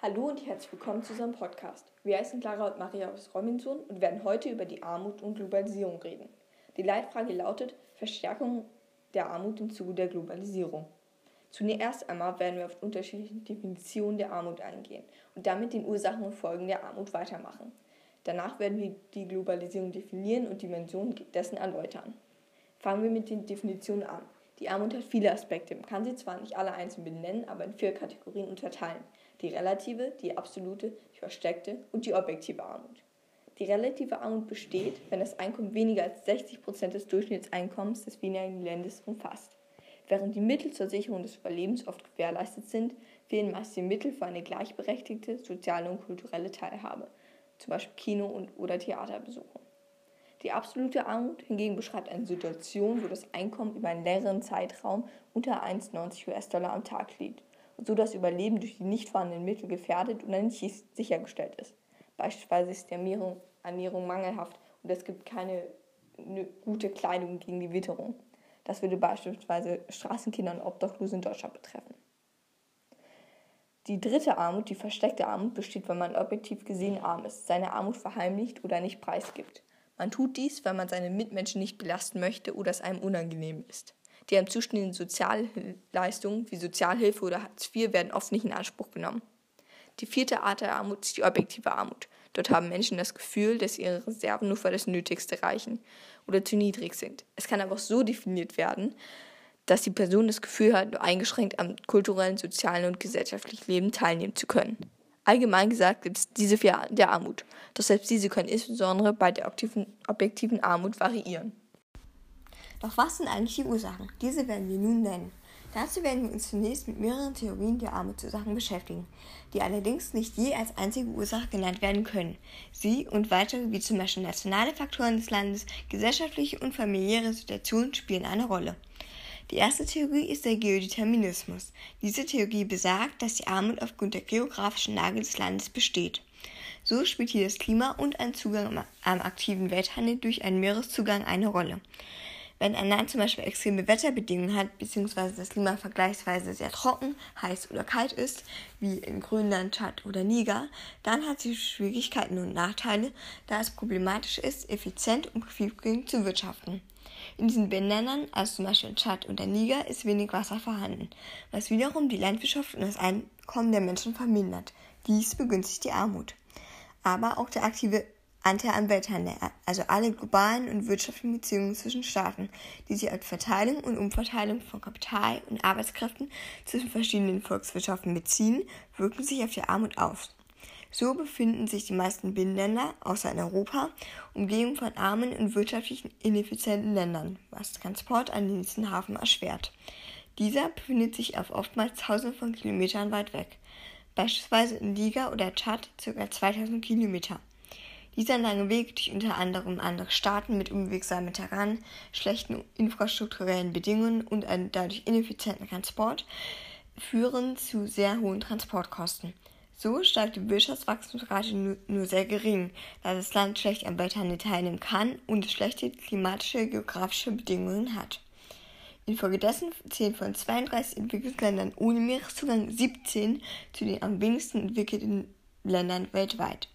Hallo und herzlich willkommen zu unserem Podcast. Wir heißen Clara und Maria aus Robinson und werden heute über die Armut und Globalisierung reden. Die Leitfrage lautet Verstärkung der Armut im Zuge der Globalisierung. Zuerst einmal werden wir auf unterschiedliche Definitionen der Armut eingehen und damit den Ursachen und Folgen der Armut weitermachen. Danach werden wir die Globalisierung definieren und Dimensionen dessen erläutern. Fangen wir mit den Definitionen an. Die Armut hat viele Aspekte, man kann sie zwar nicht alle einzeln benennen, aber in vier Kategorien unterteilen die relative, die absolute, die versteckte und die objektive Armut. Die relative Armut besteht, wenn das Einkommen weniger als 60 Prozent des Durchschnittseinkommens des jeweiligen Landes umfasst. Während die Mittel zur Sicherung des Überlebens oft gewährleistet sind, fehlen meist die Mittel für eine gleichberechtigte soziale und kulturelle Teilhabe, zum Beispiel Kino- und oder Theaterbesuche. Die absolute Armut hingegen beschreibt eine Situation, wo das Einkommen über einen längeren Zeitraum unter 1,90 US-Dollar am Tag liegt so das Überleben durch die nicht vorhandenen Mittel gefährdet oder nicht sichergestellt ist. Beispielsweise ist die Ernährung, Ernährung mangelhaft und es gibt keine gute Kleidung gegen die Witterung. Das würde beispielsweise Straßenkinder und Obdachlose in Deutschland betreffen. Die dritte Armut, die versteckte Armut, besteht, wenn man objektiv gesehen arm ist, seine Armut verheimlicht oder nicht preisgibt. Man tut dies, weil man seine Mitmenschen nicht belasten möchte oder es einem unangenehm ist. Die einem zustehenden Sozialleistungen wie Sozialhilfe oder Hartz IV werden oft nicht in Anspruch genommen. Die vierte Art der Armut ist die objektive Armut. Dort haben Menschen das Gefühl, dass ihre Reserven nur für das Nötigste reichen oder zu niedrig sind. Es kann aber auch so definiert werden, dass die Person das Gefühl hat, nur eingeschränkt am kulturellen, sozialen und gesellschaftlichen Leben teilnehmen zu können. Allgemein gesagt gibt es diese vier Arten der Armut, doch selbst diese können insbesondere bei der objektiven Armut variieren. Doch was sind eigentlich die Ursachen? Diese werden wir nun nennen. Dazu werden wir uns zunächst mit mehreren Theorien der Armutsursachen beschäftigen, die allerdings nicht je als einzige Ursache genannt werden können. Sie und weitere, wie zum Beispiel nationale Faktoren des Landes, gesellschaftliche und familiäre Situationen spielen eine Rolle. Die erste Theorie ist der Geodeterminismus. Diese Theorie besagt, dass die Armut aufgrund der geografischen Lage des Landes besteht. So spielt hier das Klima und ein Zugang am aktiven Welthandel durch einen Meereszugang eine Rolle. Wenn ein Land zum Beispiel extreme Wetterbedingungen hat, beziehungsweise das Klima vergleichsweise sehr trocken, heiß oder kalt ist, wie in Grönland, Tschad oder Niger, dann hat sie Schwierigkeiten und Nachteile, da es problematisch ist, effizient und profitabel zu wirtschaften. In diesen Binnenländern, also zum Beispiel in Tschad und der Niger, ist wenig Wasser vorhanden, was wiederum die Landwirtschaft und das Einkommen der Menschen vermindert. Dies begünstigt die Armut. Aber auch der aktive Anteil am also alle globalen und wirtschaftlichen Beziehungen zwischen Staaten, die sich als Verteilung und Umverteilung von Kapital und Arbeitskräften zwischen verschiedenen Volkswirtschaften beziehen, wirken sich auf die Armut aus. So befinden sich die meisten Binnenländer, außer in Europa, umgeben von armen und wirtschaftlich ineffizienten Ländern, was Transport an den nächsten Hafen erschwert. Dieser befindet sich auf oftmals tausende von Kilometern weit weg, beispielsweise in Liga oder Tschad ca. 2000 Kilometer. Dieser lange Weg durch unter anderem andere Staaten mit unwegsamem Terrain, schlechten infrastrukturellen Bedingungen und einem dadurch ineffizienten Transport führen zu sehr hohen Transportkosten. So steigt die Wirtschaftswachstumsrate nur, sehr gering, da das Land schlecht am Welthandel teilnehmen kann und schlechte klimatische geografische Bedingungen hat. Infolgedessen zählen von 32 Entwicklungsländern ohne Meereszugang 17 zu den am wenigsten entwickelten Ländern weltweit.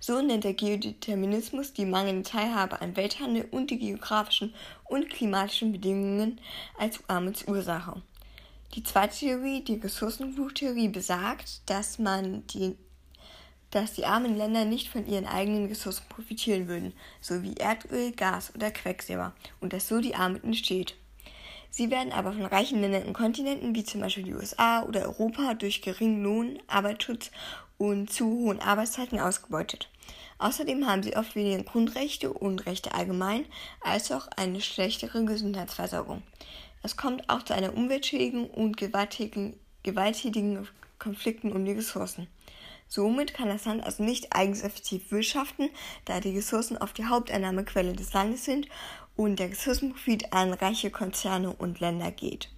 So nennt der Geodeterminismus die mangelnde Teilhabe an Welthandel und die geografischen und klimatischen Bedingungen als Armutsursache. Die zweite Theorie, die Ressourcenfluchttheorie, besagt, dass man die dass die armen Länder nicht von ihren eigenen Ressourcen profitieren würden, so wie Erdöl, Gas oder Quecksilber, und dass so die Armut entsteht. Sie werden aber von reichen Ländern und Kontinenten wie zum Beispiel die USA oder Europa durch geringen Lohn, Arbeitsschutz und zu hohen Arbeitszeiten ausgebeutet. Außerdem haben sie oft weniger Grundrechte und Rechte allgemein, als auch eine schlechtere Gesundheitsversorgung. Es kommt auch zu einer Umweltschädigung und gewalttätigen, gewalttätigen Konflikten um die Ressourcen. Somit kann das Land also nicht eigens effektiv wirtschaften, da die Ressourcen oft die Haupteinnahmequelle des Landes sind und der Ressourcenprofit an reiche Konzerne und Länder geht.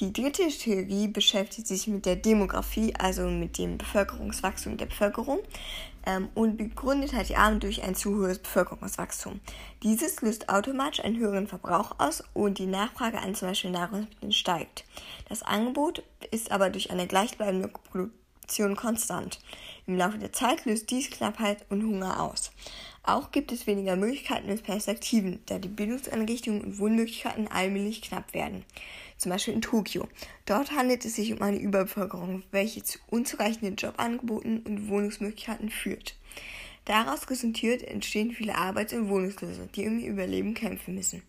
Die dritte Theorie beschäftigt sich mit der Demografie, also mit dem Bevölkerungswachstum der Bevölkerung ähm, und begründet hat die Armut durch ein zu hohes Bevölkerungswachstum. Dieses löst automatisch einen höheren Verbrauch aus und die Nachfrage an zum Beispiel Nahrungsmitteln steigt. Das Angebot ist aber durch eine gleichbleibende Produktion konstant. Im Laufe der Zeit löst dies Knappheit und Hunger aus. Auch gibt es weniger Möglichkeiten und Perspektiven, da die Bildungseinrichtungen und Wohnmöglichkeiten allmählich knapp werden. Zum Beispiel in Tokio. Dort handelt es sich um eine Überbevölkerung, welche zu unzureichenden Jobangeboten und Wohnungsmöglichkeiten führt. Daraus resultiert entstehen viele Arbeits- und Wohnungslose, die um ihr Überleben kämpfen müssen.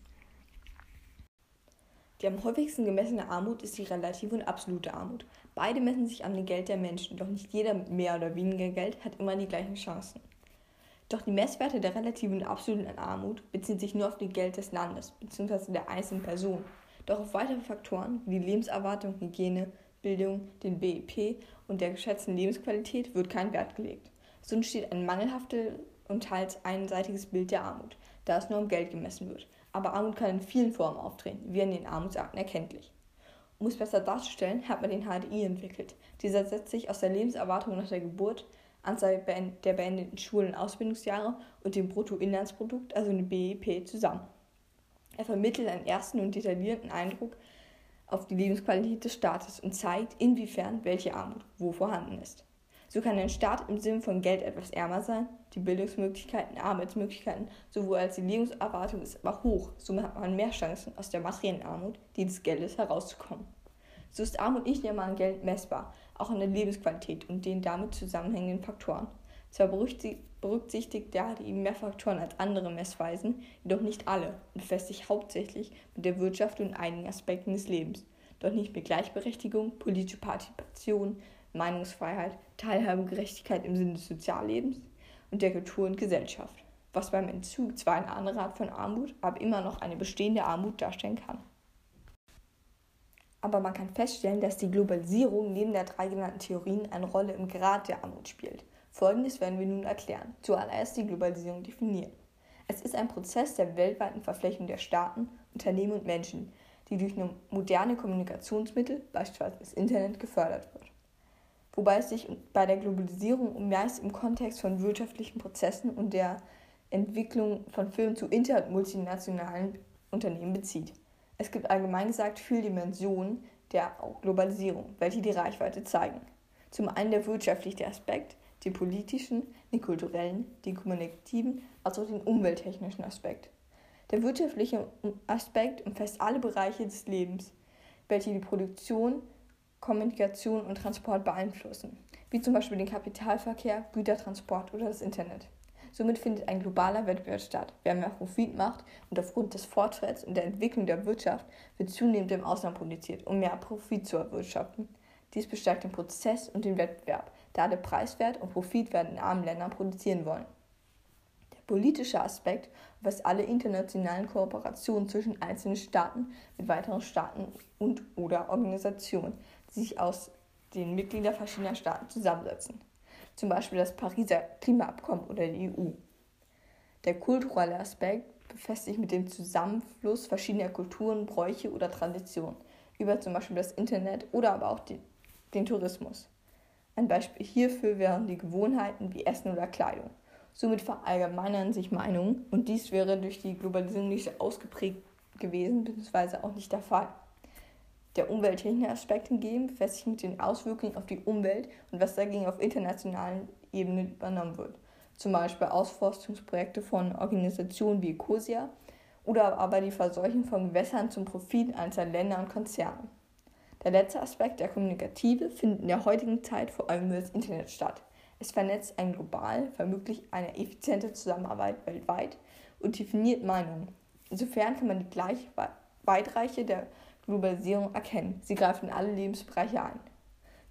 Die am häufigsten gemessene Armut ist die relative und absolute Armut. Beide messen sich an dem Geld der Menschen, doch nicht jeder mit mehr oder weniger Geld hat immer die gleichen Chancen. Doch die Messwerte der relativen und absoluten Armut beziehen sich nur auf das Geld des Landes bzw. der einzelnen Person. Doch auf weitere Faktoren wie die Lebenserwartung, Hygiene, Bildung, den BIP und der geschätzten Lebensqualität wird kein Wert gelegt. So entsteht ein mangelhaftes und teils einseitiges Bild der Armut, da es nur um Geld gemessen wird aber Armut kann in vielen Formen auftreten, wie in den Armutsakten erkenntlich. Um es besser darzustellen, hat man den HDI entwickelt. Dieser setzt sich aus der Lebenserwartung nach der Geburt, Anzahl der beendeten Schul- und Ausbildungsjahre und dem Bruttoinlandsprodukt, also dem BIP, zusammen. Er vermittelt einen ersten und detaillierten Eindruck auf die Lebensqualität des Staates und zeigt, inwiefern welche Armut wo vorhanden ist. So kann ein Staat im Sinne von Geld etwas ärmer sein, die Bildungsmöglichkeiten, Arbeitsmöglichkeiten sowohl als die Lebenserwartung ist aber hoch, somit hat man mehr Chancen, aus der materiellen Armut, die des Geldes, herauszukommen. So ist Armut nicht nur an Geld messbar, auch an der Lebensqualität und den damit zusammenhängenden Faktoren. Zwar berücksichtigt der HDI mehr Faktoren als andere Messweisen, jedoch nicht alle und befasst sich hauptsächlich mit der Wirtschaft und einigen Aspekten des Lebens, doch nicht mit Gleichberechtigung, politischer Partizipation, Meinungsfreiheit, Teilhabe, Gerechtigkeit im Sinne des Soziallebens und der Kultur und Gesellschaft, was beim Entzug zwar eine andere Art von Armut, aber immer noch eine bestehende Armut darstellen kann. Aber man kann feststellen, dass die Globalisierung neben der drei genannten Theorien eine Rolle im Grad der Armut spielt. Folgendes werden wir nun erklären. Zuallererst die Globalisierung definieren. Es ist ein Prozess der weltweiten Verflechtung der Staaten, Unternehmen und Menschen, die durch moderne Kommunikationsmittel, beispielsweise das Internet, gefördert wird wobei es sich bei der Globalisierung meist im Kontext von wirtschaftlichen Prozessen und der Entwicklung von Firmen zu inter- und multinationalen Unternehmen bezieht. Es gibt allgemein gesagt vier Dimensionen der Globalisierung, welche die Reichweite zeigen. Zum einen der wirtschaftliche Aspekt, den politischen, den kulturellen, den kommunikativen, als auch den umwelttechnischen Aspekt. Der wirtschaftliche Aspekt umfasst alle Bereiche des Lebens, welche die Produktion, Kommunikation und Transport beeinflussen, wie zum Beispiel den Kapitalverkehr, Gütertransport oder das Internet. Somit findet ein globaler Wettbewerb statt. Wer mehr Profit macht und aufgrund des Fortschritts und der Entwicklung der Wirtschaft wird zunehmend im Ausland produziert, um mehr Profit zu erwirtschaften. Dies bestärkt den Prozess und den Wettbewerb, da alle Preiswert und Profitwert in armen Ländern produzieren wollen. Der politische Aspekt was alle internationalen Kooperationen zwischen einzelnen Staaten mit weiteren Staaten und oder Organisationen sich aus den Mitgliedern verschiedener Staaten zusammensetzen. Zum Beispiel das Pariser Klimaabkommen oder die EU. Der kulturelle Aspekt befasst sich mit dem Zusammenfluss verschiedener Kulturen, Bräuche oder Traditionen über zum Beispiel das Internet oder aber auch den, den Tourismus. Ein Beispiel hierfür wären die Gewohnheiten wie Essen oder Kleidung. Somit verallgemeinern sich Meinungen und dies wäre durch die Globalisierung nicht so ausgeprägt gewesen, beziehungsweise auch nicht der Fall. Der umwelttechnische Aspekt hingegen befasst sich mit den Auswirkungen auf die Umwelt und was dagegen auf internationalen Ebene übernommen wird. Zum Beispiel Ausforstungsprojekte von Organisationen wie Ecosia oder aber die Verseuchung von Gewässern zum Profit einzelner Länder und Konzerne. Der letzte Aspekt, der kommunikative, findet in der heutigen Zeit vor allem über das Internet statt. Es vernetzt ein global, vermutlich eine effiziente Zusammenarbeit weltweit und definiert Meinungen. Insofern kann man die Gleichweitreiche der Globalisierung erkennen. Sie greift in alle Lebensbereiche ein.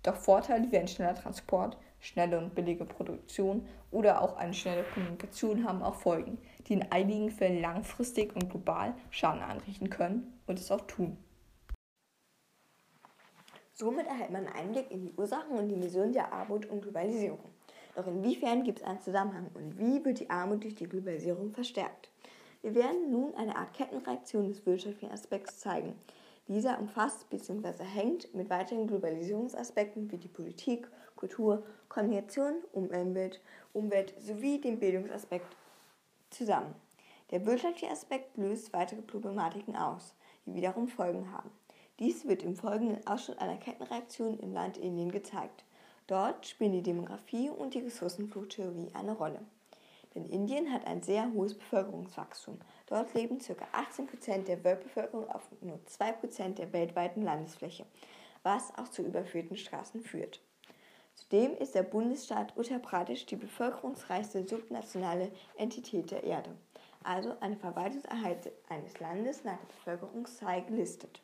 Doch Vorteile wie ein schneller Transport, schnelle und billige Produktion oder auch eine schnelle Kommunikation haben auch Folgen, die in einigen Fällen langfristig und global Schaden anrichten können und es auch tun. Somit erhält man einen Einblick in die Ursachen und die Mission der Armut und Globalisierung. Doch inwiefern gibt es einen Zusammenhang und wie wird die Armut durch die Globalisierung verstärkt? Wir werden nun eine Art Kettenreaktion des wirtschaftlichen Aspekts zeigen, dieser umfasst bzw. hängt mit weiteren Globalisierungsaspekten wie die Politik, Kultur, Kommunikation, Umwelt, Umwelt sowie dem Bildungsaspekt zusammen. Der wirtschaftliche Aspekt löst weitere Problematiken aus, die wiederum Folgen haben. Dies wird im folgenden Ausschnitt einer Kettenreaktion im Land Indien gezeigt. Dort spielen die Demografie und die Ressourcenfluttheorie eine Rolle. Denn Indien hat ein sehr hohes Bevölkerungswachstum. Dort leben ca. 18% der Weltbevölkerung auf nur 2% der weltweiten Landesfläche, was auch zu überführten Straßen führt. Zudem ist der Bundesstaat Uttar Pradesh die bevölkerungsreichste subnationale Entität der Erde, also eine Verwaltungseinheit eines Landes nach der Bevölkerungszahl gelistet.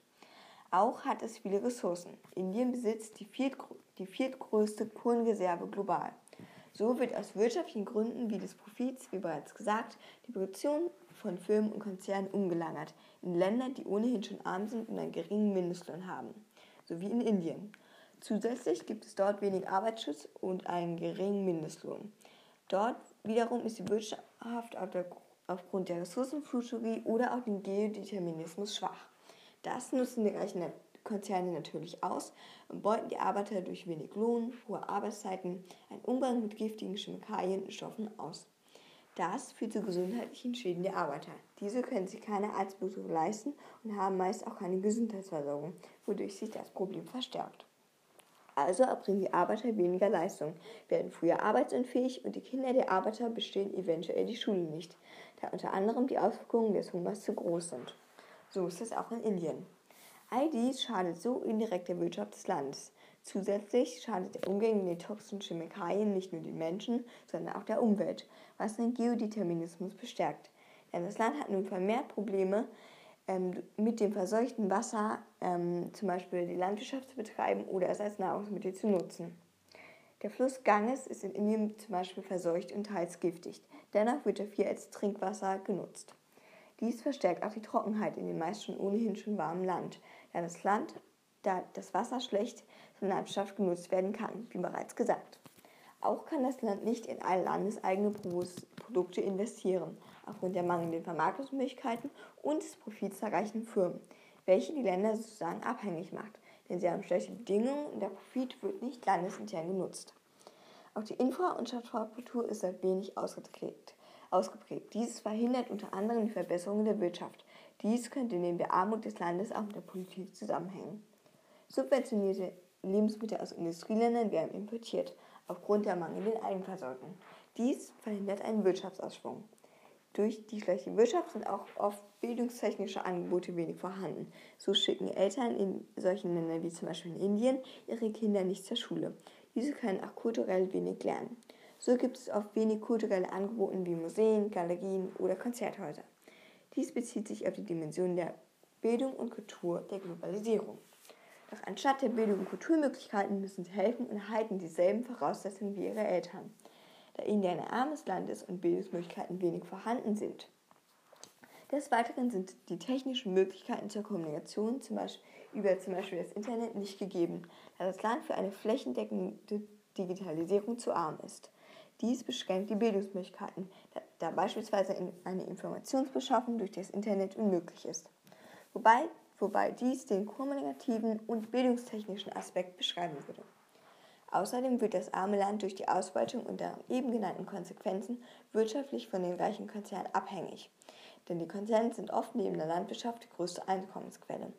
Auch hat es viele Ressourcen. Indien besitzt die, viert, die viertgrößte Kohlenreserve global. So wird aus wirtschaftlichen Gründen wie des Profits, wie bereits gesagt, die Produktion von Firmen und Konzernen umgelagert in Länder, die ohnehin schon arm sind und einen geringen Mindestlohn haben, so wie in Indien. Zusätzlich gibt es dort wenig Arbeitsschutz und einen geringen Mindestlohn. Dort wiederum ist die Wirtschaft aufgrund der Ressourcenflutheorie oder auch dem Geodeterminismus schwach. Das nutzen die reichen Konzerne natürlich aus und beuten die Arbeiter durch wenig Lohn, hohe Arbeitszeiten, einen Umgang mit giftigen Chemikalien und Stoffen aus. Das führt zu gesundheitlichen Schäden der Arbeiter. Diese können sich keine Arztbesuche leisten und haben meist auch keine Gesundheitsversorgung, wodurch sich das Problem verstärkt. Also erbringen die Arbeiter weniger Leistung, werden früher arbeitsunfähig und die Kinder der Arbeiter bestehen eventuell die Schule nicht, da unter anderem die Auswirkungen des Hungers zu groß sind. So ist es auch in Indien. All dies schadet so indirekt der Wirtschaft des Landes. Zusätzlich schadet der Umgang mit toxischen Chemikalien nicht nur den Menschen, sondern auch der Umwelt, was den Geodeterminismus bestärkt. Denn das Land hat nun vermehrt Probleme ähm, mit dem verseuchten Wasser, ähm, zum Beispiel die Landwirtschaft zu betreiben oder es als Nahrungsmittel zu nutzen. Der Fluss Ganges ist in Indien zum Beispiel verseucht und teils giftig. Dennoch wird er viel als Trinkwasser genutzt. Dies verstärkt auch die Trockenheit in dem meist schon ohnehin schon warmen Land, das Land, da das Wasser schlecht zur Landwirtschaft genutzt werden kann, wie bereits gesagt. Auch kann das Land nicht in alle landeseigene Produkte investieren, aufgrund der mangelnden Vermarktungsmöglichkeiten und des Profits der reichen Firmen, welche die Länder sozusagen abhängig macht, denn sie haben schlechte Bedingungen und der Profit wird nicht landesintern genutzt. Auch die Infra- und Stadtstruktur ist seit wenig ausgeprägt. Dieses verhindert unter anderem die Verbesserung der Wirtschaft. Dies könnte neben der Armut des Landes auch mit der Politik zusammenhängen. Subventionierte Lebensmittel aus Industrieländern werden importiert, aufgrund der mangelnden Eigenversorgung. Dies verhindert einen Wirtschaftsausschwung. Durch die schlechte Wirtschaft sind auch oft bildungstechnische Angebote wenig vorhanden. So schicken Eltern in solchen Ländern wie zum Beispiel in Indien ihre Kinder nicht zur Schule. Diese können auch kulturell wenig lernen. So gibt es oft wenig kulturelle Angebote wie Museen, Galerien oder Konzerthäuser. Dies bezieht sich auf die Dimension der Bildung und Kultur der Globalisierung. Doch anstatt der Bildung und Kulturmöglichkeiten müssen sie helfen und erhalten dieselben Voraussetzungen wie ihre Eltern, da Indien ein armes Land ist und Bildungsmöglichkeiten wenig vorhanden sind. Des Weiteren sind die technischen Möglichkeiten zur Kommunikation zum Beispiel über zum Beispiel das Internet nicht gegeben, da das Land für eine flächendeckende Digitalisierung zu arm ist. Dies beschränkt die Bildungsmöglichkeiten, da, da beispielsweise eine Informationsbeschaffung durch das Internet unmöglich ist. Wobei, wobei dies den kommunikativen und bildungstechnischen Aspekt beschreiben würde. Außerdem wird das arme Land durch die Ausbeutung und der eben genannten Konsequenzen wirtschaftlich von den reichen Konzernen abhängig. Denn die Konzerne sind oft neben der Landwirtschaft die größte Einkommensquelle.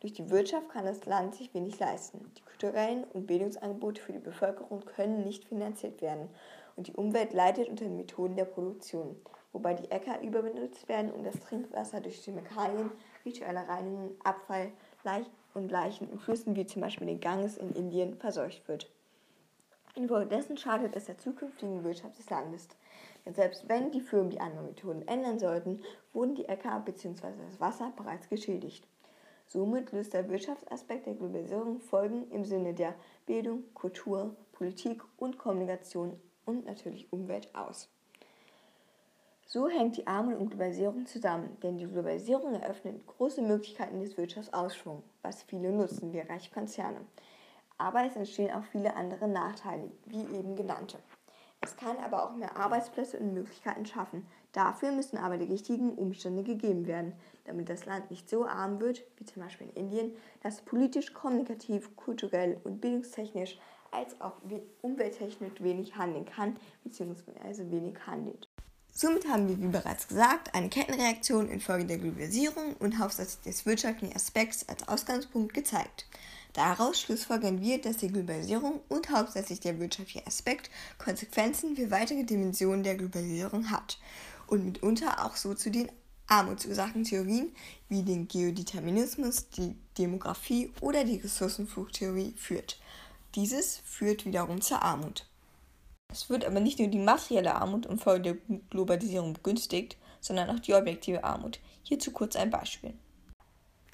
Durch die Wirtschaft kann das Land sich wenig leisten. Die kulturellen und Bildungsangebote für die Bevölkerung können nicht finanziert werden und die Umwelt leidet unter den Methoden der Produktion, wobei die Äcker überbenutzt werden und das Trinkwasser durch Chemikalien, rituelle Reinigung, Abfall und Leichen in Flüssen wie zum Beispiel den Ganges in Indien verseucht wird. Infolgedessen schadet es der zukünftigen Wirtschaft des Landes. Denn selbst wenn die Firmen die anderen Methoden ändern sollten, wurden die Äcker bzw. das Wasser bereits geschädigt. Somit löst der Wirtschaftsaspekt der Globalisierung Folgen im Sinne der Bildung, Kultur, Politik und Kommunikation und natürlich Umwelt aus. So hängt die Armut und Globalisierung zusammen, denn die Globalisierung eröffnet große Möglichkeiten des Wirtschaftsausschwungs, was viele nutzen, wie reiche Konzerne. Aber es entstehen auch viele andere Nachteile, wie eben genannte. Es kann aber auch mehr Arbeitsplätze und Möglichkeiten schaffen. Dafür müssen aber die richtigen Umstände gegeben werden, damit das Land nicht so arm wird, wie zum Beispiel in Indien, dass politisch, kommunikativ, kulturell und bildungstechnisch als auch umwelttechnisch wenig handeln kann bzw. wenig handelt. Somit haben wir, wie bereits gesagt, eine Kettenreaktion infolge der Globalisierung und hauptsächlich des wirtschaftlichen Aspekts als Ausgangspunkt gezeigt. Daraus schlussfolgern wir, dass die Globalisierung und hauptsächlich der wirtschaftliche Aspekt Konsequenzen für weitere Dimensionen der Globalisierung hat und mitunter auch so zu den Armutsursachentheorien wie den Geodeterminismus, die Demografie oder die Ressourcenfluchttheorie führt. Dieses führt wiederum zur Armut. Es wird aber nicht nur die materielle Armut infolge der Globalisierung begünstigt, sondern auch die objektive Armut. Hierzu kurz ein Beispiel.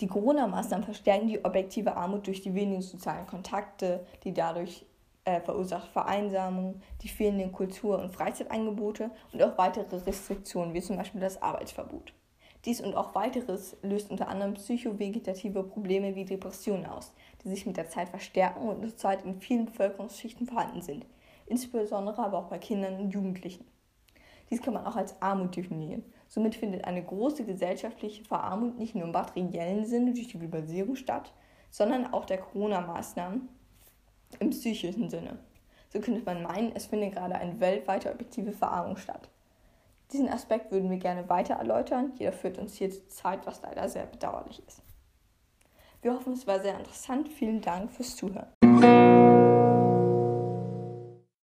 Die Corona-Maßnahmen verstärken die objektive Armut durch die wenigen sozialen Kontakte, die dadurch äh, verursacht Vereinsamung, die fehlenden Kultur- und Freizeitangebote und auch weitere Restriktionen, wie zum Beispiel das Arbeitsverbot. Dies und auch weiteres löst unter anderem psychovegetative Probleme wie Depressionen aus, die sich mit der Zeit verstärken und zurzeit in vielen Bevölkerungsschichten vorhanden sind, insbesondere aber auch bei Kindern und Jugendlichen. Dies kann man auch als Armut definieren. Somit findet eine große gesellschaftliche Verarmung nicht nur im materiellen Sinne durch die Globalisierung statt, sondern auch der Corona-Maßnahmen im psychischen Sinne. So könnte man meinen, es findet gerade eine weltweite objektive Verarmung statt. Diesen Aspekt würden wir gerne weiter erläutern, jedoch führt uns hier zur Zeit, was leider sehr bedauerlich ist. Wir hoffen, es war sehr interessant. Vielen Dank fürs Zuhören.